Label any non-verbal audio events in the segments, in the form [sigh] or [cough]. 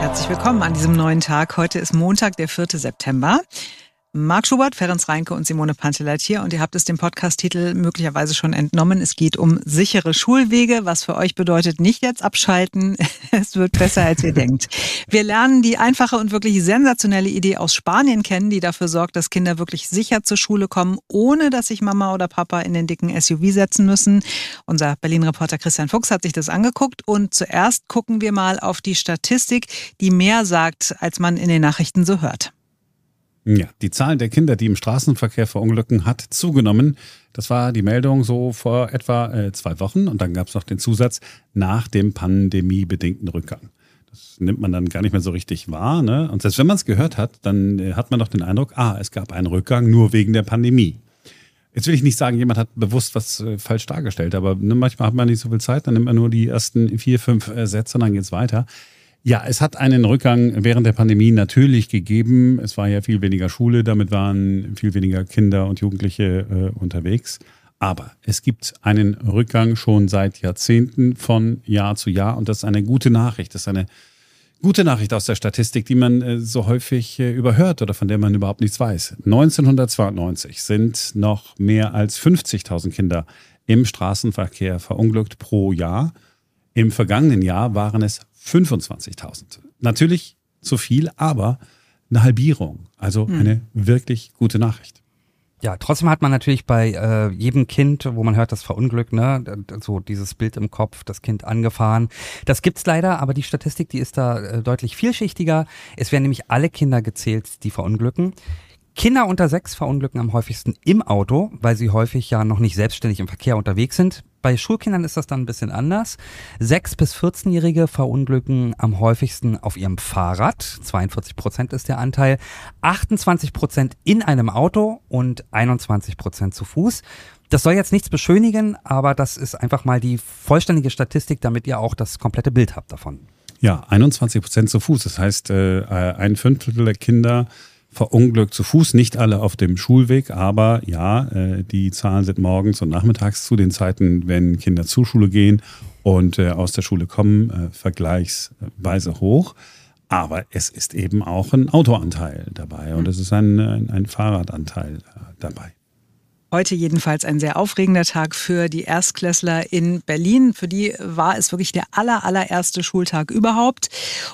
Herzlich willkommen an diesem neuen Tag. Heute ist Montag, der 4. September. Marc Schubert, Ferenc Reinke und Simone Panteleit hier und ihr habt es dem Podcast-Titel möglicherweise schon entnommen. Es geht um sichere Schulwege, was für euch bedeutet, nicht jetzt abschalten. [laughs] Es wird besser, als ihr denkt. Wir lernen die einfache und wirklich sensationelle Idee aus Spanien kennen, die dafür sorgt, dass Kinder wirklich sicher zur Schule kommen, ohne dass sich Mama oder Papa in den dicken SUV setzen müssen. Unser Berlin-Reporter Christian Fuchs hat sich das angeguckt und zuerst gucken wir mal auf die Statistik, die mehr sagt, als man in den Nachrichten so hört. Ja, die Zahl der Kinder, die im Straßenverkehr verunglücken, hat zugenommen. Das war die Meldung so vor etwa äh, zwei Wochen. Und dann gab es noch den Zusatz nach dem pandemiebedingten Rückgang. Das nimmt man dann gar nicht mehr so richtig wahr. Ne? Und selbst wenn man es gehört hat, dann äh, hat man doch den Eindruck, ah, es gab einen Rückgang nur wegen der Pandemie. Jetzt will ich nicht sagen, jemand hat bewusst was äh, falsch dargestellt, aber ne, manchmal hat man nicht so viel Zeit, dann nimmt man nur die ersten vier, fünf äh, Sätze und dann geht's weiter. Ja, es hat einen Rückgang während der Pandemie natürlich gegeben. Es war ja viel weniger Schule, damit waren viel weniger Kinder und Jugendliche äh, unterwegs. Aber es gibt einen Rückgang schon seit Jahrzehnten von Jahr zu Jahr und das ist eine gute Nachricht. Das ist eine gute Nachricht aus der Statistik, die man äh, so häufig äh, überhört oder von der man überhaupt nichts weiß. 1992 sind noch mehr als 50.000 Kinder im Straßenverkehr verunglückt pro Jahr. Im vergangenen Jahr waren es 25.000. Natürlich zu viel, aber eine Halbierung. Also hm. eine wirklich gute Nachricht. Ja, trotzdem hat man natürlich bei äh, jedem Kind, wo man hört, das verunglückt, ne, so dieses Bild im Kopf, das Kind angefahren. Das gibt's leider, aber die Statistik, die ist da äh, deutlich vielschichtiger. Es werden nämlich alle Kinder gezählt, die verunglücken. Kinder unter sechs verunglücken am häufigsten im Auto, weil sie häufig ja noch nicht selbstständig im Verkehr unterwegs sind. Bei Schulkindern ist das dann ein bisschen anders. Sechs bis 14-Jährige verunglücken am häufigsten auf ihrem Fahrrad. 42 Prozent ist der Anteil. 28 Prozent in einem Auto und 21 Prozent zu Fuß. Das soll jetzt nichts beschönigen, aber das ist einfach mal die vollständige Statistik, damit ihr auch das komplette Bild habt davon. Ja, 21 Prozent zu Fuß. Das heißt, äh, ein Fünftel der Kinder verunglückt zu Fuß, nicht alle auf dem Schulweg, aber ja, äh, die Zahlen sind morgens und nachmittags zu den Zeiten, wenn Kinder zur Schule gehen und äh, aus der Schule kommen, äh, vergleichsweise hoch. Aber es ist eben auch ein Autoanteil dabei und es ist ein, ein, ein Fahrradanteil dabei. Heute jedenfalls ein sehr aufregender Tag für die Erstklässler in Berlin. Für die war es wirklich der aller, allererste Schultag überhaupt.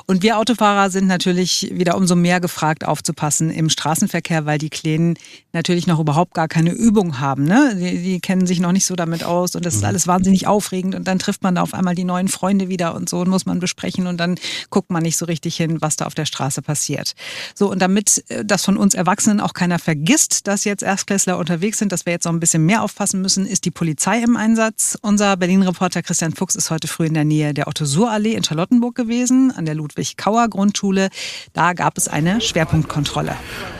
Und wir Autofahrer sind natürlich wieder umso mehr gefragt, aufzupassen im Straßenverkehr, weil die Kleinen natürlich noch überhaupt gar keine Übung haben. Ne? Die, die kennen sich noch nicht so damit aus und das ist mhm. alles wahnsinnig aufregend. Und dann trifft man da auf einmal die neuen Freunde wieder und so und muss man besprechen und dann guckt man nicht so richtig hin, was da auf der Straße passiert. So, und damit äh, das von uns Erwachsenen auch keiner vergisst, dass jetzt Erstklässler unterwegs sind, das wir jetzt noch ein bisschen mehr aufpassen müssen, ist die Polizei im Einsatz. Unser Berlin-Reporter Christian Fuchs ist heute früh in der Nähe der Otto-Suhr-Allee in Charlottenburg gewesen, an der Ludwig-Kauer-Grundschule. Da gab es eine Schwerpunktkontrolle.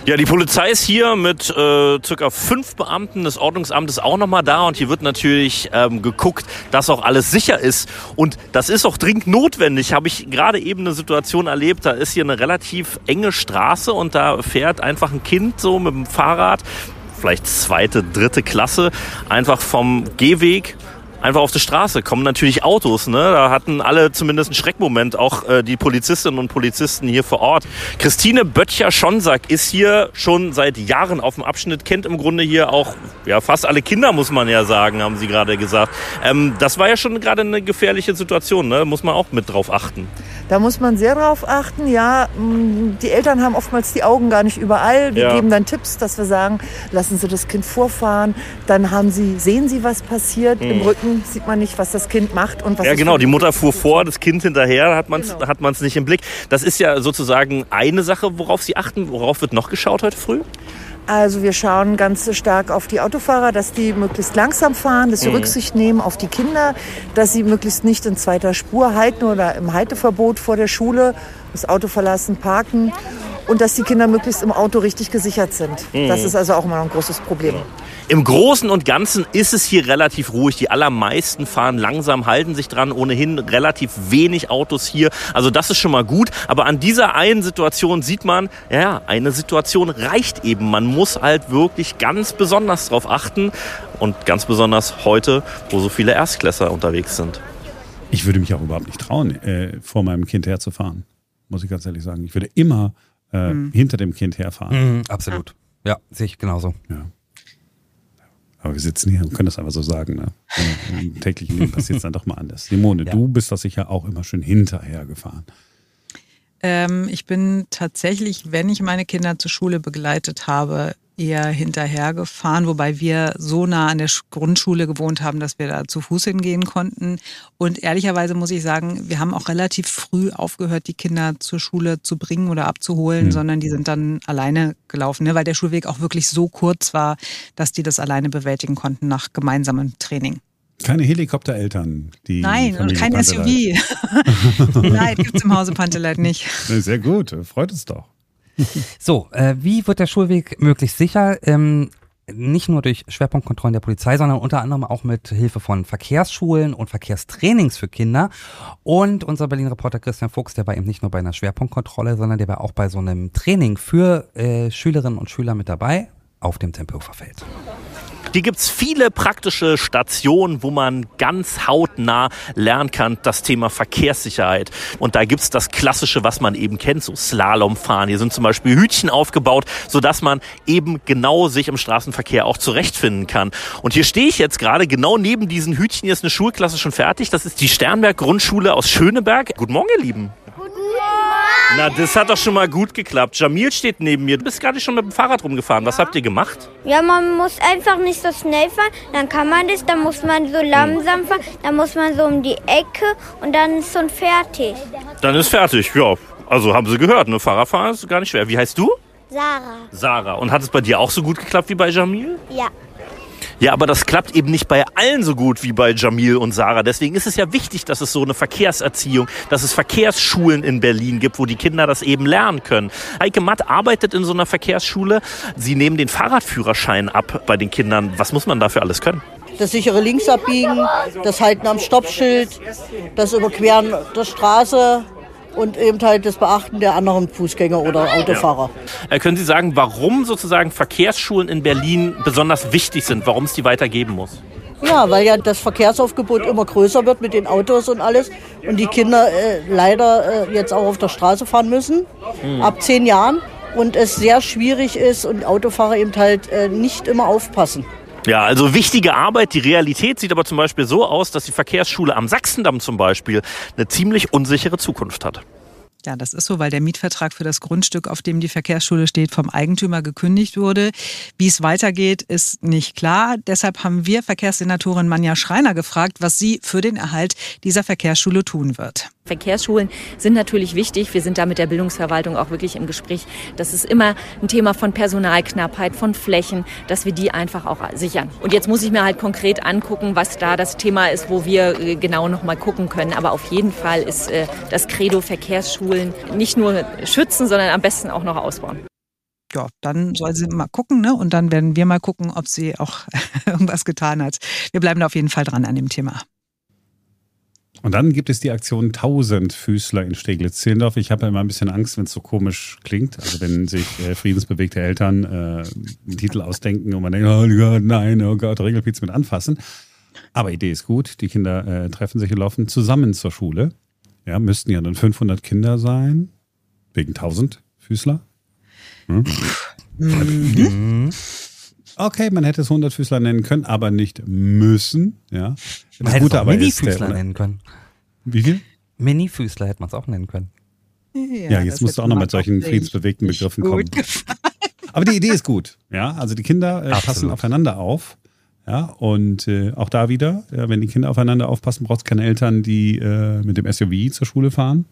Ja, die Polizei ist hier mit äh, circa fünf Beamten des Ordnungsamtes auch nochmal da und hier wird natürlich ähm, geguckt, dass auch alles sicher ist. Und das ist auch dringend notwendig. Habe ich gerade eben eine Situation erlebt, da ist hier eine relativ enge Straße und da fährt einfach ein Kind so mit dem Fahrrad vielleicht zweite, dritte Klasse, einfach vom Gehweg einfach auf die Straße. Kommen natürlich Autos, ne? Da hatten alle zumindest einen Schreckmoment, auch äh, die Polizistinnen und Polizisten hier vor Ort. Christine Böttcher-Schonsack ist hier schon seit Jahren auf dem Abschnitt, kennt im Grunde hier auch ja fast alle Kinder, muss man ja sagen, haben sie gerade gesagt. Ähm, das war ja schon gerade eine gefährliche Situation, ne? Muss man auch mit drauf achten. Da muss man sehr drauf achten. Ja, mm, die Eltern haben oftmals die Augen gar nicht überall. Wir ja. geben dann Tipps, dass wir sagen, lassen Sie das Kind vorfahren. Dann haben Sie, sehen Sie, was passiert. Mhm. Im Rücken sieht man nicht, was das Kind macht und was. Ja, genau. Die Mutter fuhr vor, das Kind hinterher, hat man es genau. hat man's nicht im Blick. Das ist ja sozusagen eine Sache, worauf Sie achten. Worauf wird noch geschaut heute früh? Also wir schauen ganz stark auf die Autofahrer, dass die möglichst langsam fahren, dass sie mhm. Rücksicht nehmen auf die Kinder, dass sie möglichst nicht in zweiter Spur halten oder im Halteverbot vor der Schule, das Auto verlassen, parken und dass die Kinder möglichst im Auto richtig gesichert sind. Mhm. Das ist also auch immer noch ein großes Problem. Im Großen und Ganzen ist es hier relativ ruhig. Die allermeisten fahren langsam, halten sich dran. Ohnehin relativ wenig Autos hier. Also das ist schon mal gut. Aber an dieser einen Situation sieht man, ja, eine Situation reicht eben. Man muss halt wirklich ganz besonders darauf achten. Und ganz besonders heute, wo so viele Erstklässler unterwegs sind. Ich würde mich auch überhaupt nicht trauen, äh, vor meinem Kind herzufahren muss ich ganz ehrlich sagen. Ich würde immer äh, Mhm. hinter dem Kind herfahren. Mhm, absolut. Ja, sehe ich genauso. Ja. Aber wir sitzen hier und können das einfach so sagen. Ne? Im, täglichen Leben passiert es dann doch mal anders. Simone, Ja. du bist doch sicher auch immer schön hinterher gefahren. Ähm, ich bin tatsächlich, wenn ich meine Kinder zur Schule begleitet habe, eher hinterhergefahren, wobei wir so nah an der Sch- Grundschule gewohnt haben, dass wir da zu Fuß hingehen konnten. Und ehrlicherweise muss ich sagen, wir haben auch relativ früh aufgehört, die Kinder zur Schule zu bringen oder abzuholen, Hm. sondern die sind dann alleine gelaufen, ne? weil der Schulweg auch wirklich so kurz war, dass die das alleine bewältigen konnten nach gemeinsamem Training. Keine Helikoptereltern, die Nein, und Familie kein Panteleit. SUV. [laughs] Nein, gibt's im Hause Panteleit nicht. [laughs] Sehr gut, freut uns doch. [laughs] So, äh, wie wird der Schulweg möglichst sicher? Ähm, nicht nur durch Schwerpunktkontrollen der Polizei, sondern unter anderem auch mit Hilfe von Verkehrsschulen und Verkehrstrainings für Kinder. Und unser Berlin-Reporter Christian Fuchs, der war eben nicht nur bei einer Schwerpunktkontrolle, sondern der war auch bei so einem Training für äh, Schülerinnen und Schüler mit dabei auf dem Tempelhoferfeld. Hier gibt's viele praktische Stationen, wo man ganz hautnah lernen kann, das Thema Verkehrssicherheit. Und da gibt's das Klassische, was man eben kennt, so Slalomfahren. Hier sind zum Beispiel Hütchen aufgebaut, sodass man eben genau sich im Straßenverkehr auch zurechtfinden kann. Und hier stehe ich jetzt gerade genau neben diesen Hütchen. Hier ist eine Schulklasse schon fertig. Das ist die Sternberg Grundschule aus Schöneberg. Guten Morgen, ihr Lieben. Na, das hat doch schon mal gut geklappt. Jamil steht neben mir. Du bist gerade schon mit dem Fahrrad rumgefahren. Was habt ihr gemacht? Ja, man muss einfach nicht so schnell fahren, dann kann man das, dann muss man so langsam fahren, dann muss man so um die Ecke und dann ist schon fertig. Dann ist fertig, ja. Also haben Sie gehört, ne? Fahrradfahren ist gar nicht schwer. Wie heißt du? Sarah. Sarah. Und hat es bei dir auch so gut geklappt wie bei Jamil? Ja. Ja, aber das klappt eben nicht bei allen so gut wie bei Jamil und Sarah. Deswegen ist es ja wichtig, dass es so eine Verkehrserziehung, dass es Verkehrsschulen in Berlin gibt, wo die Kinder das eben lernen können. Heike Matt arbeitet in so einer Verkehrsschule. Sie nehmen den Fahrradführerschein ab bei den Kindern. Was muss man dafür alles können? Das sichere Linksabbiegen, das Halten am Stoppschild, das Überqueren der Straße und eben halt das Beachten der anderen Fußgänger oder Autofahrer. Äh, können Sie sagen, warum sozusagen Verkehrsschulen in Berlin besonders wichtig sind, warum es die weitergeben muss? Ja, weil ja das Verkehrsaufgebot immer größer wird mit den Autos und alles und die Kinder äh, leider äh, jetzt auch auf der Straße fahren müssen, ab zehn Jahren und es sehr schwierig ist und Autofahrer eben halt äh, nicht immer aufpassen. Ja, also wichtige Arbeit. Die Realität sieht aber zum Beispiel so aus, dass die Verkehrsschule am Sachsendamm zum Beispiel eine ziemlich unsichere Zukunft hat. Ja, das ist so, weil der Mietvertrag für das Grundstück, auf dem die Verkehrsschule steht, vom Eigentümer gekündigt wurde. Wie es weitergeht, ist nicht klar. Deshalb haben wir Verkehrssenatorin Manja Schreiner gefragt, was sie für den Erhalt dieser Verkehrsschule tun wird. Verkehrsschulen sind natürlich wichtig. Wir sind da mit der Bildungsverwaltung auch wirklich im Gespräch. Das ist immer ein Thema von Personalknappheit, von Flächen, dass wir die einfach auch sichern. Und jetzt muss ich mir halt konkret angucken, was da das Thema ist, wo wir äh, genau noch mal gucken können. Aber auf jeden Fall ist äh, das Credo Verkehrsschulen nicht nur schützen, sondern am besten auch noch ausbauen. Ja, dann soll sie mal gucken, ne? Und dann werden wir mal gucken, ob sie auch [laughs] irgendwas getan hat. Wir bleiben da auf jeden Fall dran an dem Thema. Und dann gibt es die Aktion Tausendfüßler in Steglitz-Zehlendorf. Ich habe immer ein bisschen Angst, wenn es so komisch klingt. Also wenn sich äh, friedensbewegte Eltern äh, einen Titel ausdenken und man denkt, oh Gott, nein, oh Gott, Regelpiez mit anfassen. Aber Idee ist gut. Die Kinder äh, treffen sich und laufen zusammen zur Schule. Ja, müssten ja dann 500 Kinder sein. Wegen Tausendfüßler. Hm? [laughs] Mhm. Okay, man hätte es 100 Füßler nennen können, aber nicht müssen. Ja. Man hätte es auch Mini-Füßler nennen können. Wie viel? Mini-Füßler hätte man es auch nennen können. Ja, jetzt das musst du auch noch mit solchen friedensbewegten Begriffen kommen. gefallen. Aber die Idee ist gut. Ja, also die Kinder äh, passen aufeinander auf. Ja, und äh, auch da wieder, ja, wenn die Kinder aufeinander aufpassen, braucht es keine Eltern, die äh, mit dem SUV zur Schule fahren.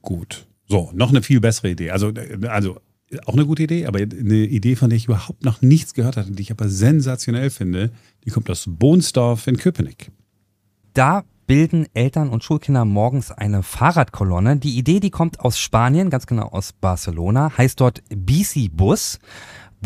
Gut. So, noch eine viel bessere Idee. Also, äh, also auch eine gute Idee, aber eine Idee, von der ich überhaupt noch nichts gehört hatte, die ich aber sensationell finde, die kommt aus Bohnsdorf in Köpenick. Da bilden Eltern und Schulkinder morgens eine Fahrradkolonne. Die Idee, die kommt aus Spanien, ganz genau aus Barcelona, heißt dort Bici Bus.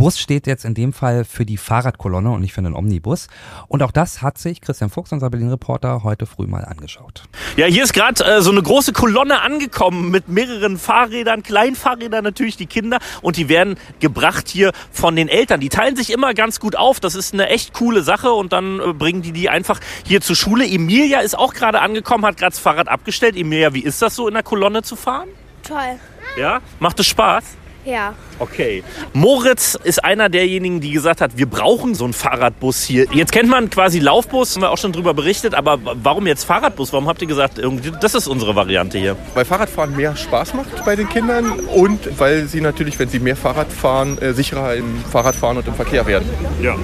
Bus steht jetzt in dem Fall für die Fahrradkolonne und nicht für einen Omnibus. Und auch das hat sich Christian Fuchs, unser Berlin-Reporter, heute früh mal angeschaut. Ja, hier ist gerade äh, so eine große Kolonne angekommen mit mehreren Fahrrädern, Kleinfahrrädern natürlich, die Kinder. Und die werden gebracht hier von den Eltern. Die teilen sich immer ganz gut auf. Das ist eine echt coole Sache. Und dann äh, bringen die die einfach hier zur Schule. Emilia ist auch gerade angekommen, hat gerade das Fahrrad abgestellt. Emilia, wie ist das so in der Kolonne zu fahren? Toll. Ja? Macht es Spaß? Ja. Okay. Moritz ist einer derjenigen, die gesagt hat, wir brauchen so einen Fahrradbus hier. Jetzt kennt man quasi Laufbus, haben wir auch schon drüber berichtet, aber warum jetzt Fahrradbus? Warum habt ihr gesagt, irgendwie, das ist unsere Variante hier? Weil Fahrradfahren mehr Spaß macht bei den Kindern und weil sie natürlich, wenn sie mehr Fahrrad fahren, äh, sicherer im Fahrradfahren und im Verkehr werden. Ja.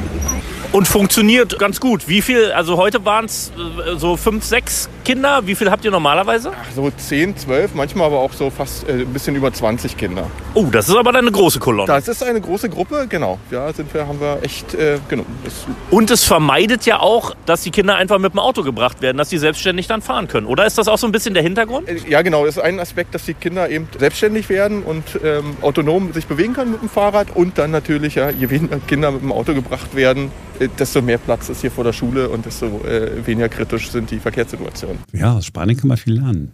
Und funktioniert ganz gut. Wie viel, also heute waren es äh, so fünf, sechs Kinder. Wie viel habt ihr normalerweise? Ach, so 10, 12, manchmal aber auch so fast äh, ein bisschen über 20 Kinder. Oh, das ist aber dann eine große Kolonne. Das ist eine große Gruppe, genau. Ja, sind wir, haben wir echt äh, genommen. Und es vermeidet ja auch, dass die Kinder einfach mit dem Auto gebracht werden, dass sie selbstständig dann fahren können. Oder ist das auch so ein bisschen der Hintergrund? Äh, ja, genau. Das ist ein Aspekt, dass die Kinder eben selbstständig werden und ähm, autonom sich bewegen können mit dem Fahrrad. Und dann natürlich, ja, je weniger Kinder mit dem Auto gebracht werden, desto mehr Platz ist hier vor der Schule und desto äh, weniger kritisch sind die Verkehrssituationen. Ja, aus Spanien kann man viel lernen.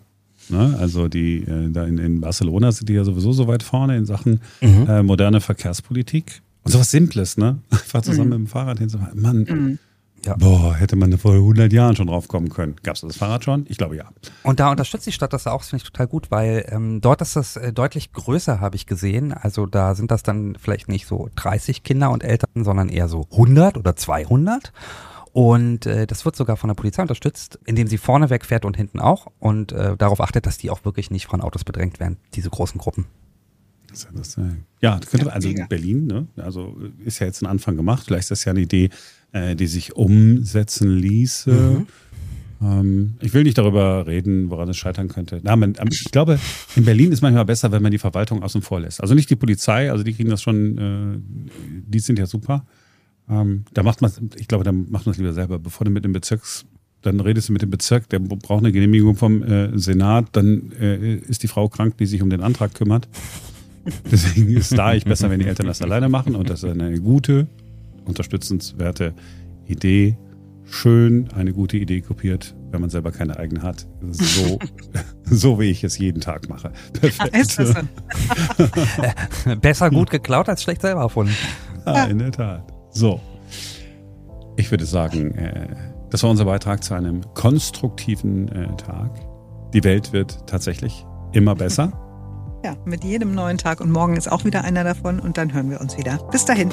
Ne? Also die äh, da in, in, Barcelona sind die ja sowieso so weit vorne in Sachen mhm. äh, moderne Verkehrspolitik. Und sowas Simples, ne? [laughs] Einfach zusammen mhm. mit dem Fahrrad hinzufahren. Mann, mhm. Ja. Boah, hätte man vor 100 Jahren schon drauf kommen können. Gab es das Fahrrad schon? Ich glaube ja. Und da unterstützt die Stadt das auch, das finde ich total gut, weil ähm, dort ist das äh, deutlich größer, habe ich gesehen. Also da sind das dann vielleicht nicht so 30 Kinder und Eltern, sondern eher so 100 oder 200. Und äh, das wird sogar von der Polizei unterstützt, indem sie vorne wegfährt und hinten auch und äh, darauf achtet, dass die auch wirklich nicht von Autos bedrängt werden, diese großen Gruppen. Das, das, äh, ja, könnte, also in Berlin, ne? also ist ja jetzt ein Anfang gemacht. Vielleicht ist das ja eine Idee, äh, die sich umsetzen ließe. Mhm. Ähm, ich will nicht darüber reden, woran es scheitern könnte. Na, man, ähm, ich glaube, in Berlin ist manchmal besser, wenn man die Verwaltung außen vor lässt. Also nicht die Polizei, also die kriegen das schon, äh, die sind ja super. Ähm, da macht man, ich glaube, da macht man es lieber selber, bevor du mit dem Bezirks dann redest du mit dem Bezirk, der braucht eine Genehmigung vom äh, Senat, dann äh, ist die Frau krank, die sich um den Antrag kümmert. [laughs] Deswegen ist da ich besser, wenn die Eltern das alleine machen und das ist eine gute, unterstützenswerte Idee. Schön eine gute Idee kopiert, wenn man selber keine eigene hat. So, [laughs] so wie ich es jeden Tag mache. Perfekt. [laughs] Besser gut geklaut als schlecht selber erfunden. Ja, in der Tat. So. Ich würde sagen, äh, das war unser Beitrag zu einem konstruktiven äh, Tag. Die Welt wird tatsächlich immer besser. Ja, mit jedem neuen Tag und morgen ist auch wieder einer davon und dann hören wir uns wieder. Bis dahin.